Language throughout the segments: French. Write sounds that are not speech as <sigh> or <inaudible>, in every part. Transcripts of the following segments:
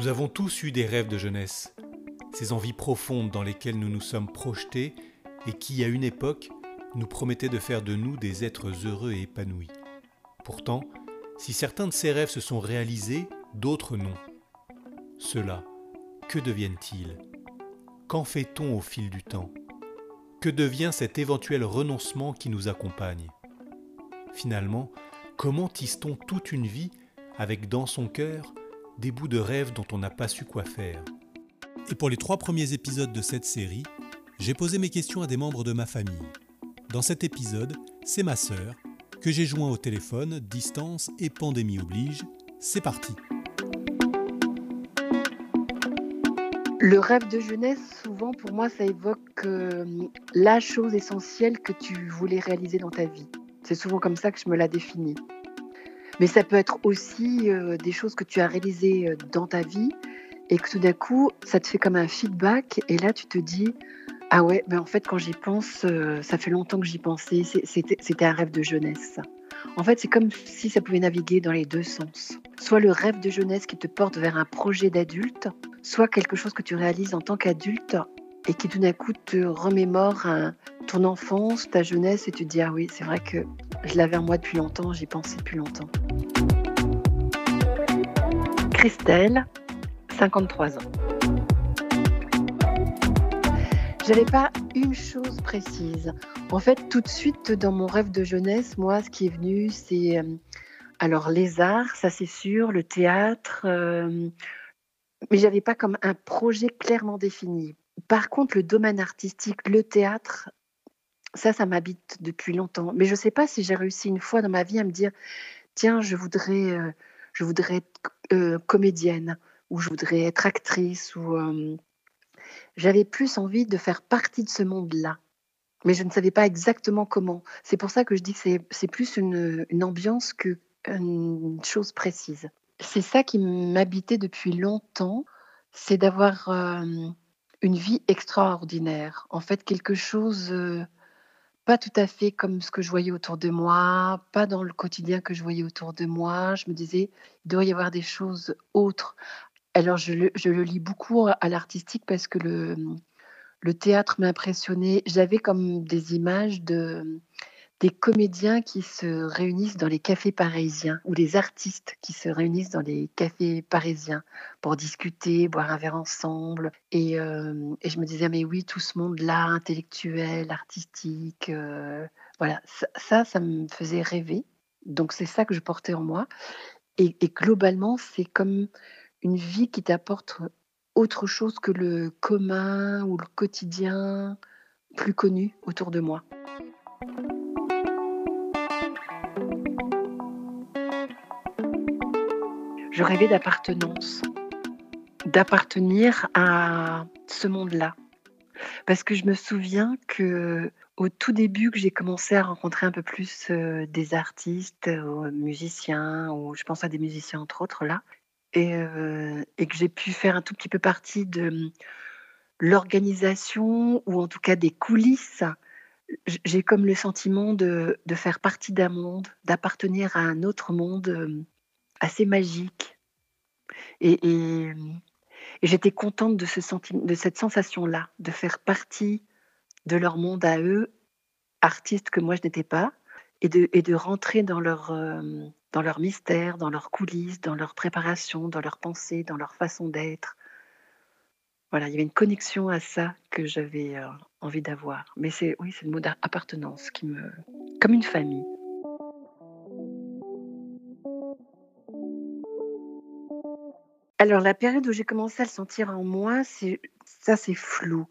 Nous avons tous eu des rêves de jeunesse, ces envies profondes dans lesquelles nous nous sommes projetés et qui, à une époque, nous promettaient de faire de nous des êtres heureux et épanouis. Pourtant, si certains de ces rêves se sont réalisés, d'autres non. Ceux-là, que deviennent-ils? Qu'en fait-on au fil du temps? Que devient cet éventuel renoncement qui nous accompagne? Finalement, comment tisse-t-on toute une vie avec dans son cœur des bouts de rêve dont on n'a pas su quoi faire Et pour les trois premiers épisodes de cette série, j'ai posé mes questions à des membres de ma famille. Dans cet épisode, c'est ma sœur, que j'ai joint au téléphone, distance et pandémie oblige. C'est parti Le rêve de jeunesse, souvent pour moi, ça évoque euh, la chose essentielle que tu voulais réaliser dans ta vie. C'est souvent comme ça que je me la définis. Mais ça peut être aussi euh, des choses que tu as réalisées euh, dans ta vie et que tout d'un coup, ça te fait comme un feedback et là, tu te dis, ah ouais, mais en fait, quand j'y pense, ça fait longtemps que j'y pensais, c'était un rêve de jeunesse. En fait, c'est comme si ça pouvait naviguer dans les deux sens. Soit le rêve de jeunesse qui te porte vers un projet d'adulte, soit quelque chose que tu réalises en tant qu'adulte et qui tout d'un coup te remémore ton enfance, ta jeunesse et tu te dis ah oui, c'est vrai que je l'avais en moi depuis longtemps, j'y pensais depuis longtemps. Christelle, 53 ans. J'avais pas une chose précise. En fait, tout de suite dans mon rêve de jeunesse, moi, ce qui est venu, c'est euh, alors les arts, ça c'est sûr, le théâtre, euh, mais j'avais pas comme un projet clairement défini. Par contre, le domaine artistique, le théâtre, ça, ça m'habite depuis longtemps. Mais je sais pas si j'ai réussi une fois dans ma vie à me dire, tiens, je voudrais, euh, je voudrais être comédienne ou je voudrais être actrice ou j'avais plus envie de faire partie de ce monde-là. Mais je ne savais pas exactement comment. C'est pour ça que je dis que c'est plus une, ambiance qu'une chose précise. C'est ça qui m'habitait depuis longtemps, c'est d'avoir euh, une vie extraordinaire. En fait, quelque chose euh, pas tout à fait comme ce que je voyais autour de moi, pas dans le quotidien que je voyais autour de moi. Je me disais, il doit y avoir des choses autres. Alors, je le, lis beaucoup à l'artistique parce que le, le théâtre m'impressionnait. J'avais comme des images de, des comédiens qui se réunissent dans les cafés parisiens ou des artistes qui se réunissent dans les cafés parisiens pour discuter, boire un verre ensemble. Et, euh, je me disais, mais oui, tout ce monde-là, intellectuel, artistique, euh, voilà, ça, ça, me faisait rêver. Donc, c'est ça que je portais en moi. et globalement, c'est comme une vie qui t'apporte autre chose que le commun ou le quotidien plus connu autour de moi. Je rêvais d'appartenance, d'appartenir à ce monde-là. Parce que je me souviens que au tout début que j'ai commencé à rencontrer un peu plus euh, des artistes, euh, musiciens, ou je pense à des musiciens entre autres là, et, et que j'ai pu faire un tout petit peu partie de l'organisation ou en tout cas des coulisses, j'ai comme le sentiment de faire partie d'un monde, d'appartenir à un autre monde assez magique. Et, j'étais contente de, ce de cette sensation-là, de faire partie de leur monde à eux, artistes que moi je n'étais pas, et de, et de rentrer dans leur, dans leur mystère, dans leurs coulisses, dans leur préparation, dans leurs pensées, dans leur façon d'être. Voilà, il y avait une connexion à ça que j'avais euh, envie d'avoir. Mais c'est oui, c'est le mot d'appartenance qui me, comme une famille. Alors la période où j'ai commencé à le sentir en moi, c'est ça, c'est flou.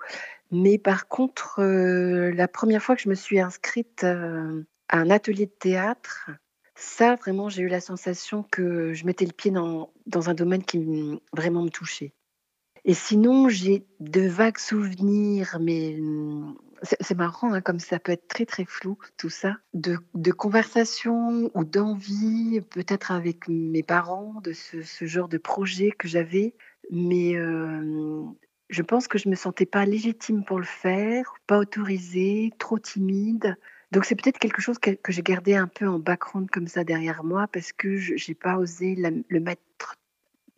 Mais par contre, euh, la première fois que je me suis inscrite euh, à un atelier de théâtre, ça, vraiment, j'ai eu la sensation que je mettais le pied dans, dans un domaine qui vraiment me touchait. Et sinon, j'ai de vagues souvenirs, mais mmh, c'est marrant, hein, comme ça peut être très très flou, tout ça, de, conversations ou d'envie, peut-être avec mes parents, de ce, ce, genre de projet que j'avais. Mais euh, je pense que je ne me sentais pas légitime pour le faire, pas autorisée, trop timide. Donc c'est peut-être quelque chose que, j'ai gardé un peu en background comme ça derrière moi parce que je n'ai pas osé le mettre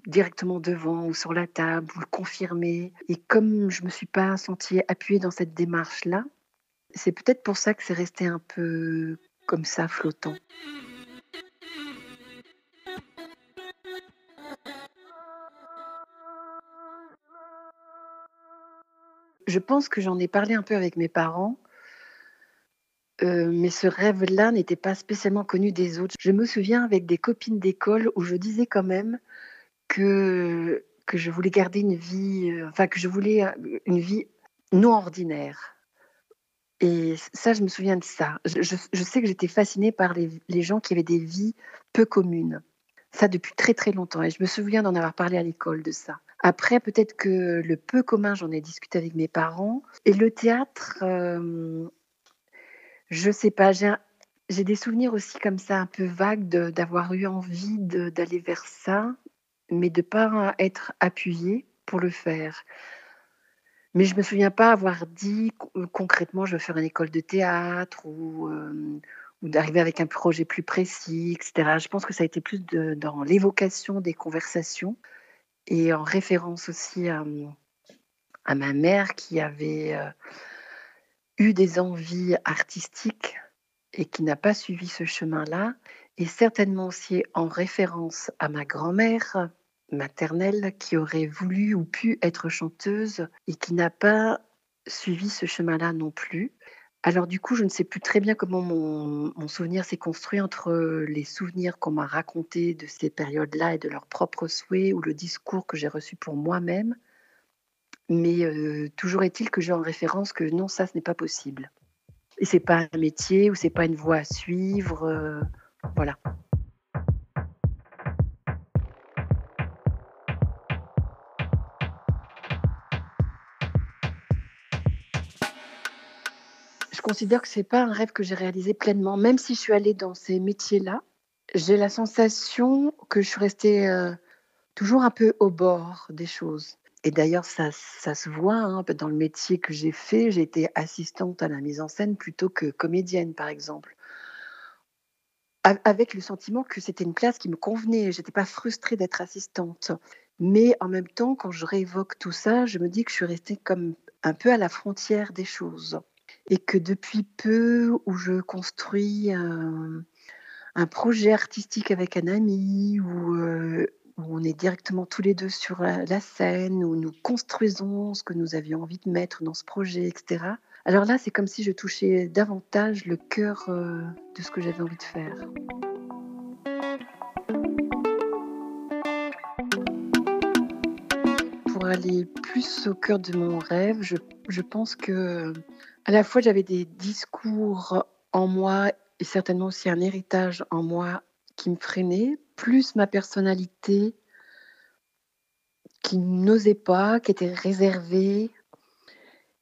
directement devant ou sur la table ou le confirmer. Et comme je me suis pas sentie appuyée dans cette démarche-là, c'est peut-être pour ça que c'est resté un peu comme ça, flottant. Je pense que j'en ai parlé un peu avec mes parents, euh, mais ce rêve-là n'était pas spécialement connu des autres. Je me souviens avec des copines d'école où je disais quand même que, je voulais garder une vie, euh, enfin que je voulais euh, une vie non ordinaire. Et ça, je me souviens de ça. Je, sais que j'étais fascinée par les, les, gens qui avaient des vies peu communes. Ça depuis très très longtemps. Et je me souviens d'en avoir parlé à l'école de ça. Après, peut-être que le peu commun, j'en ai discuté avec mes parents. Et le théâtre, euh, je sais pas, j'ai des souvenirs aussi comme ça, un peu vagues, d'avoir eu envie d'aller vers ça, mais de ne pas être appuyée pour le faire. Mais je me souviens pas avoir dit concrètement je veux faire une école de théâtre ou, euh, d'arriver avec un projet plus précis, etc. Je pense que ça a été plus dans l'évocation des conversations et en référence aussi à, à ma mère qui avait euh, eu des envies artistiques et qui n'a pas suivi ce chemin-là, et certainement aussi en référence à ma grand-mère maternelle qui aurait voulu ou pu être chanteuse et qui n'a pas suivi ce chemin-là non plus. Alors du coup, je ne sais plus très bien comment mon, souvenir s'est construit entre les souvenirs qu'on m'a racontés de ces périodes-là et de leurs propres souhaits ou le discours que j'ai reçu pour moi-même. Mais euh, toujours est-il que j'ai en référence que non, ça, ce n'est pas possible. Et c'est pas un métier ou c'est pas une voie à suivre. Euh, voilà. Je considère que c'est pas un rêve que j'ai réalisé pleinement, même si je suis allée dans ces métiers-là. J'ai la sensation que je suis restée euh, toujours un peu au bord des choses. Et d'ailleurs, ça, ça se voit hein, dans le métier que j'ai fait. J'ai été assistante à la mise en scène plutôt que comédienne, par exemple. Avec le sentiment que c'était une place qui me convenait. J'étais pas frustrée d'être assistante. Mais en même temps, quand je réévoque tout ça, je me dis que je suis restée comme un peu à la frontière des choses et que depuis peu où je construis un, projet artistique avec un ami où, euh, où, on est directement tous les deux sur la, scène, où nous construisons ce que nous avions envie de mettre dans ce projet, etc. Alors là, c'est comme si je touchais davantage le cœur euh, de ce que j'avais envie de faire. Pour aller plus au cœur de mon rêve, je, je pense que à la fois, j'avais des discours en moi et certainement aussi un héritage en moi qui me freinait, plus ma personnalité qui n'osait pas, qui était réservée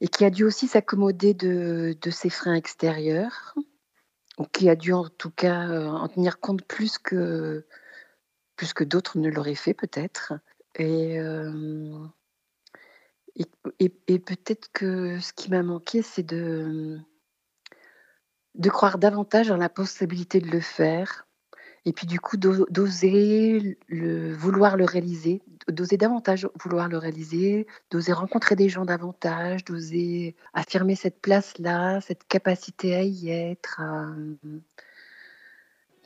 et qui a dû aussi s'accommoder de, de ces freins extérieurs, ou qui a dû en tout cas euh, en tenir compte plus que, plus que d'autres ne l'auraient fait peut-être. Et, euh, et, peut-être que ce qui m'a manqué, c'est de, de croire davantage en la possibilité de le faire. Et puis du coup, d'oser le, vouloir le réaliser, d'oser davantage vouloir le réaliser, d'oser rencontrer des gens davantage, d'oser affirmer cette place-là, cette capacité à y être.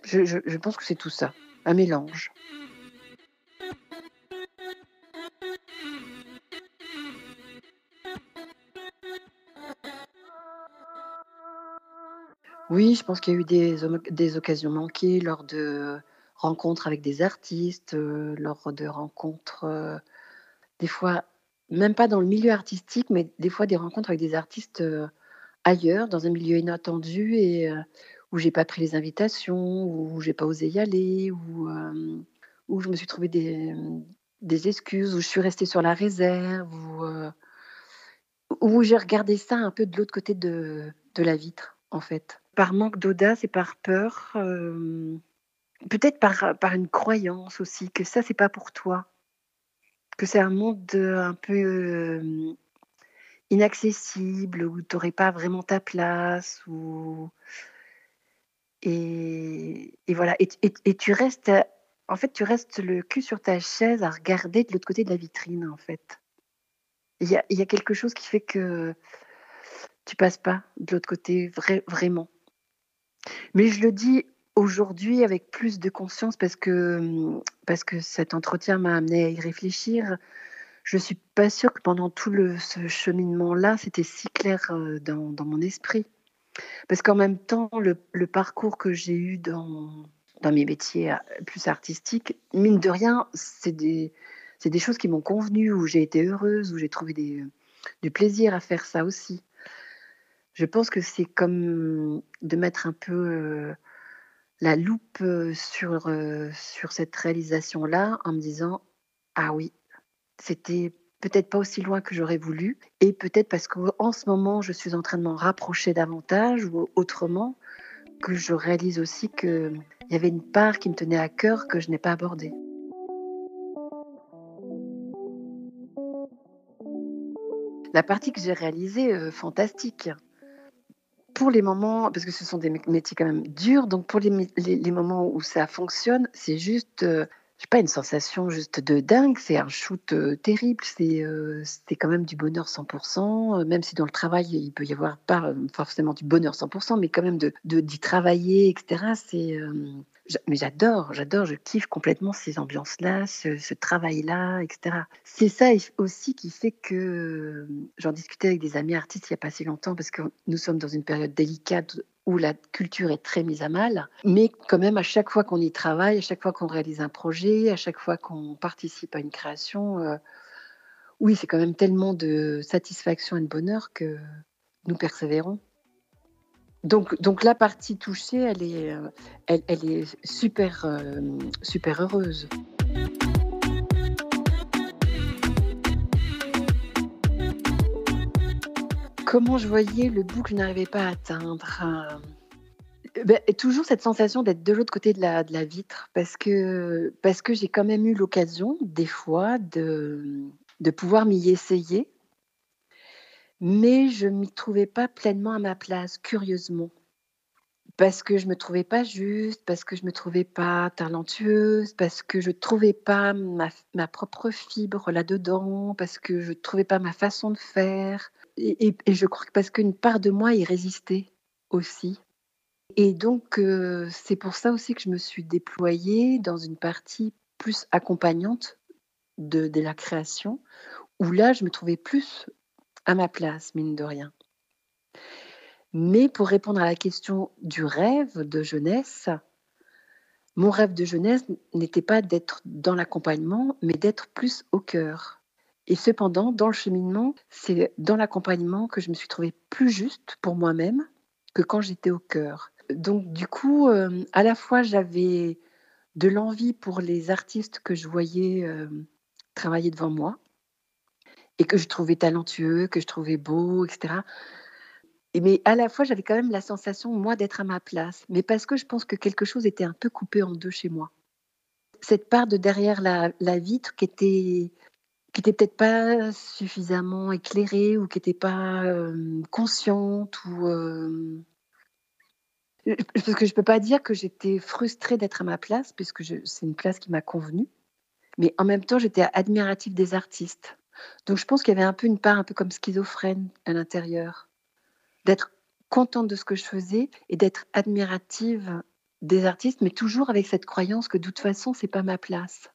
Je, je pense que c'est tout ça, un mélange. Oui, je pense qu'il y a eu des, occasions manquées lors de rencontres avec des artistes, euh, lors de rencontres, euh, des fois, même pas dans le milieu artistique, mais des fois des rencontres avec des artistes euh, ailleurs, dans un milieu inattendu et où j'ai pas pris les invitations, où j'ai pas osé y aller, où, où je me suis trouvé des, excuses, où je suis restée sur la réserve, où, où j'ai regardé ça un peu de l'autre côté de la vitre, en fait par manque d'audace et par peur, euh, peut-être par, une croyance aussi que ça, c'est pas pour toi, que c'est un monde un peu euh, inaccessible, où tu n'aurais pas vraiment ta place, ou... et, voilà, et, tu restes en fait, tu restes le cul sur ta chaise à regarder de l'autre côté de la vitrine, en fait. Il y a, y a, quelque chose qui fait que tu passes pas de l'autre côté vraiment. Mais je le dis aujourd'hui avec plus de conscience parce que, parce que cet entretien m'a amené à y réfléchir. Je suis pas sûre que pendant tout ce cheminement-là, c'était si clair euh, dans, mon esprit. Parce qu'en même temps, le, parcours que j'ai eu dans, dans mes métiers euh, plus artistiques, mine de rien, c'est des, des choses qui m'ont convenu, où j'ai été heureuse, où j'ai trouvé du plaisir à faire ça aussi. Je pense que c'est comme de mettre un peu euh, la loupe euh, sur, sur cette réalisation-là en me disant Ah oui, c'était peut-être pas aussi loin que j'aurais voulu, et peut-être parce qu'en ce moment, je suis en train de m'en rapprocher davantage ou autrement, que je réalise aussi qu'il y avait une part qui me tenait à cœur que je n'ai pas abordée. La partie que j'ai réalisée, euh, fantastique. Pour les moments, parce que ce sont des métiers quand même durs, donc pour les, les, moments où ça fonctionne, c'est juste euh, j'ai pas une sensation juste de dingue, c'est un shoot euh, terrible, c'est euh, quand même du bonheur 100%, euh, même si dans le travail il peut y avoir pas euh, forcément du bonheur 100%, mais quand même de d'y travailler, etc. C'est mais j'adore, j'adore, je kiffe complètement ces ambiances-là, ce, travail-là, etc. C'est ça aussi qui fait que j'en discutais avec des amis artistes il n'y a pas si longtemps, parce que nous sommes dans une période délicate où la culture est très mise à mal, mais quand même à chaque fois qu'on y travaille, à chaque fois qu'on réalise un projet, à chaque fois qu'on participe à une création, euh, oui, c'est quand même tellement de satisfaction et de bonheur que nous persévérons. Donc, donc la partie touchée, elle est, euh, elle, est super, euh, super heureuse. comment je voyais le bout que je n'arrivais pas à atteindre. Euh, ben, toujours cette sensation d'être de l'autre côté de la, de la, vitre, parce que, parce que j'ai quand même eu l'occasion, des fois, de, de pouvoir m'y essayer, mais je m'y trouvais pas pleinement à ma place, curieusement. Parce que je me trouvais pas juste, parce que je me trouvais pas talentueuse, parce que je trouvais pas ma, ma propre fibre là-dedans, parce que je trouvais pas ma façon de faire et, je crois que parce qu'une part de moi y résistait aussi. Et donc, euh, c'est pour ça aussi que je me suis déployée dans une partie plus accompagnante de, de, la création, où là, je me trouvais plus à ma place, mine de rien. Mais pour répondre à la question du rêve de jeunesse, mon rêve de jeunesse n'était pas d'être dans l'accompagnement, mais d'être plus au cœur. Et cependant, dans le cheminement, c'est dans l'accompagnement que je me suis trouvée plus juste pour moi-même que quand j'étais au cœur. Donc du coup, euh, à la fois j'avais de l'envie pour les artistes que je voyais euh, travailler devant moi et que je trouvais talentueux, que je trouvais beau, etc. Et, mais à la fois, j'avais quand même la sensation, moi, d'être à ma place. Mais parce que je pense que quelque chose était un peu coupé en deux chez moi. Cette part de derrière la, la vitre qui était qui n'était peut-être pas suffisamment éclairée ou qui n'était pas euh, consciente ou euh... parce que je peux pas dire que j'étais frustrée d'être à ma place puisque c'est une place qui m'a convenu mais en même temps j'étais admirative des artistes donc je pense qu'il y avait un peu une part un peu comme schizophrène à l'intérieur d'être contente de ce que je faisais et d'être admirative des artistes mais toujours avec cette croyance que de toute façon c'est pas ma place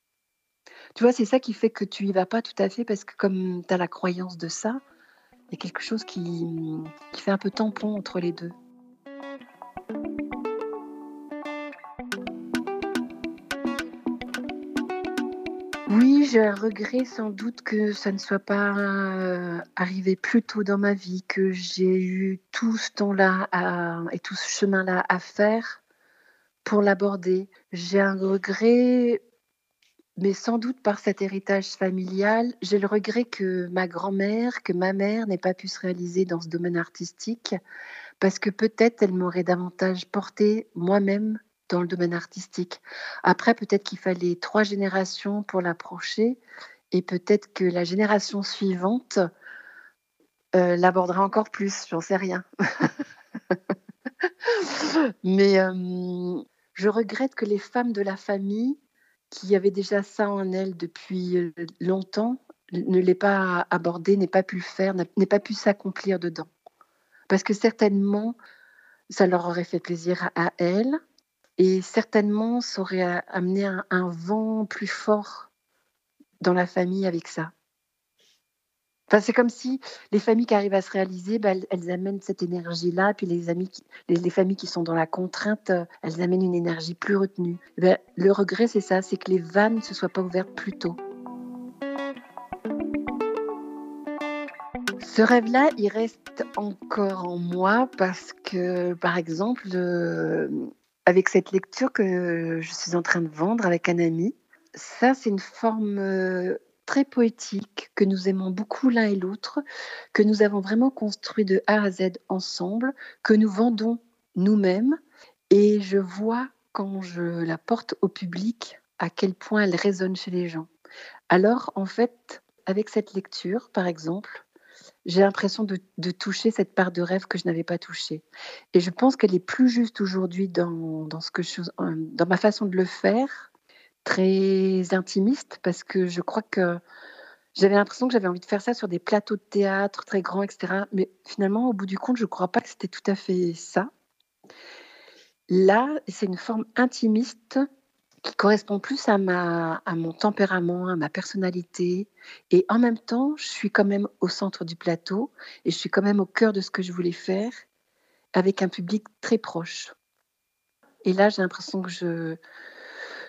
tu vois, c'est ça qui fait que tu y vas pas tout à fait parce que comme tu as la croyance de ça, il y a quelque chose qui, qui fait un peu tampon entre les deux. J'ai un regret sans doute que ça ne soit pas euh, arrivé plus tôt dans ma vie, que j'ai eu tout ce temps-là et tout ce chemin-là à faire pour l'aborder. J'ai un regret mais sans doute par cet héritage familial, j'ai le regret que ma grand-mère, que ma mère n'ait pas pu se réaliser dans ce domaine artistique, parce que peut-être elle m'aurait davantage porté moi-même dans le domaine artistique. Après, peut-être qu'il fallait trois générations pour l'approcher, et peut-être que la génération suivante euh, l'abordera encore plus, j'en sais rien. <laughs> Mais euh, je regrette que les femmes de la famille qui avait déjà ça en elle depuis longtemps, ne l'ait pas abordé, n'ait pas pu le faire, n'ait pas pu s'accomplir dedans. Parce que certainement, ça leur aurait fait plaisir à elle et certainement, ça aurait amené un, vent plus fort dans la famille avec ça. Enfin, c'est comme si les familles qui arrivent à se réaliser, bah, elles, amènent cette énergie-là, puis les, familles qui sont dans la contrainte, euh, elles amènent une énergie plus retenue. Eh ben, le regret, c'est ça, c'est que les vannes ne se soient pas ouvertes plus tôt. Ce rêve-là, il reste encore en moi parce que, par exemple, euh, avec cette lecture que je suis en train de vendre avec un ami, ça, c'est une forme euh, très poétique que nous aimons beaucoup l'un et l'autre, que nous avons vraiment construit de A à Z ensemble, que nous vendons nous-mêmes. Et je vois quand je la porte au public à quel point elle résonne chez les gens. Alors, en fait, avec cette lecture, par exemple, j'ai l'impression de, toucher cette part de rêve que je n'avais pas touchée. Et je pense qu'elle est plus juste aujourd'hui dans, dans, ce que euh, dans ma façon de le faire, très intimiste, parce que je crois que j'avais l'impression que j'avais envie de faire ça sur des plateaux de théâtre très grands, etc. Mais finalement, au bout du compte, je ne crois pas que c'était tout à fait ça. Là, c'est une forme intimiste qui correspond plus à, ma, à mon tempérament, à ma personnalité. Et en même temps, je suis quand même au centre du plateau et je suis quand même au cœur de ce que je voulais faire avec un public très proche. Et là, j'ai l'impression que je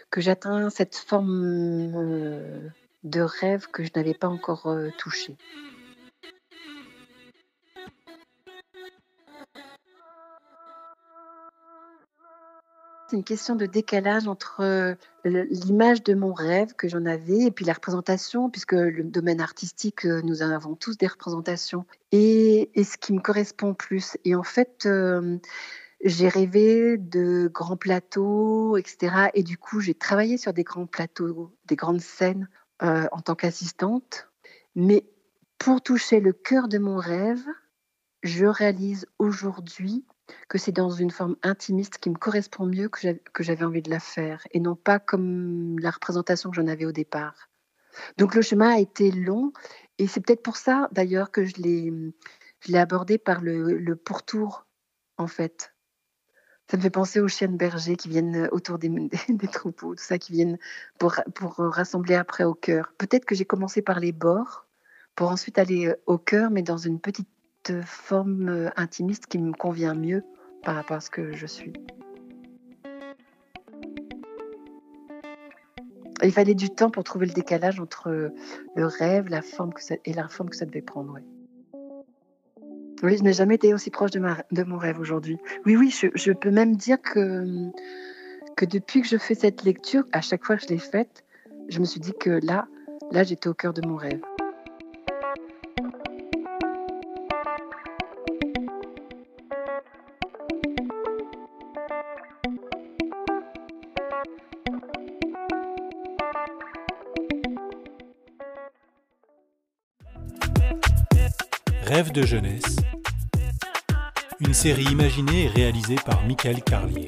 que j'atteins cette forme euh, de rêve que je n'avais pas encore euh, touchée. C'est une question de décalage entre euh, l'image de mon rêve que j'en avais et puis la représentation, puisque le domaine artistique, euh, nous en avons tous des représentations, et, ce qui me correspond plus. Et en fait, euh, j'ai rêvé de grands plateaux, etc. Et du coup, j'ai travaillé sur des grands plateaux, des grandes scènes en tant qu'assistante. Mais pour toucher le cœur de mon rêve, je réalise aujourd'hui que c'est dans une forme intimiste qui me correspond mieux que j'avais envie de la faire, et non pas comme la représentation que j'en avais au départ. Donc le chemin a été long, et c'est peut-être pour ça d'ailleurs que je l'ai abordé par le, pourtour, en fait. Ça me fait penser aux chiennes bergers qui viennent autour des, <laughs> des, troupeaux, tout ça, qui viennent pour, pour rassembler après au cœur. Peut-être que j'ai commencé par les bords, pour ensuite aller au cœur, mais dans une petite forme euh, intimiste qui me convient mieux par rapport à ce que je suis. Il fallait du temps pour trouver le décalage entre le rêve la forme et la forme que ça devait prendre. Oui, je n'ai jamais été aussi proche de, mon rêve aujourd'hui. Oui, oui, je, peux même dire que, que depuis que je fais cette lecture, à chaque fois que je l'ai faite, je me suis dit que là, là, j'étais au cœur de mon rêve. De jeunesse, une série imaginée et réalisée par Michael Carlier.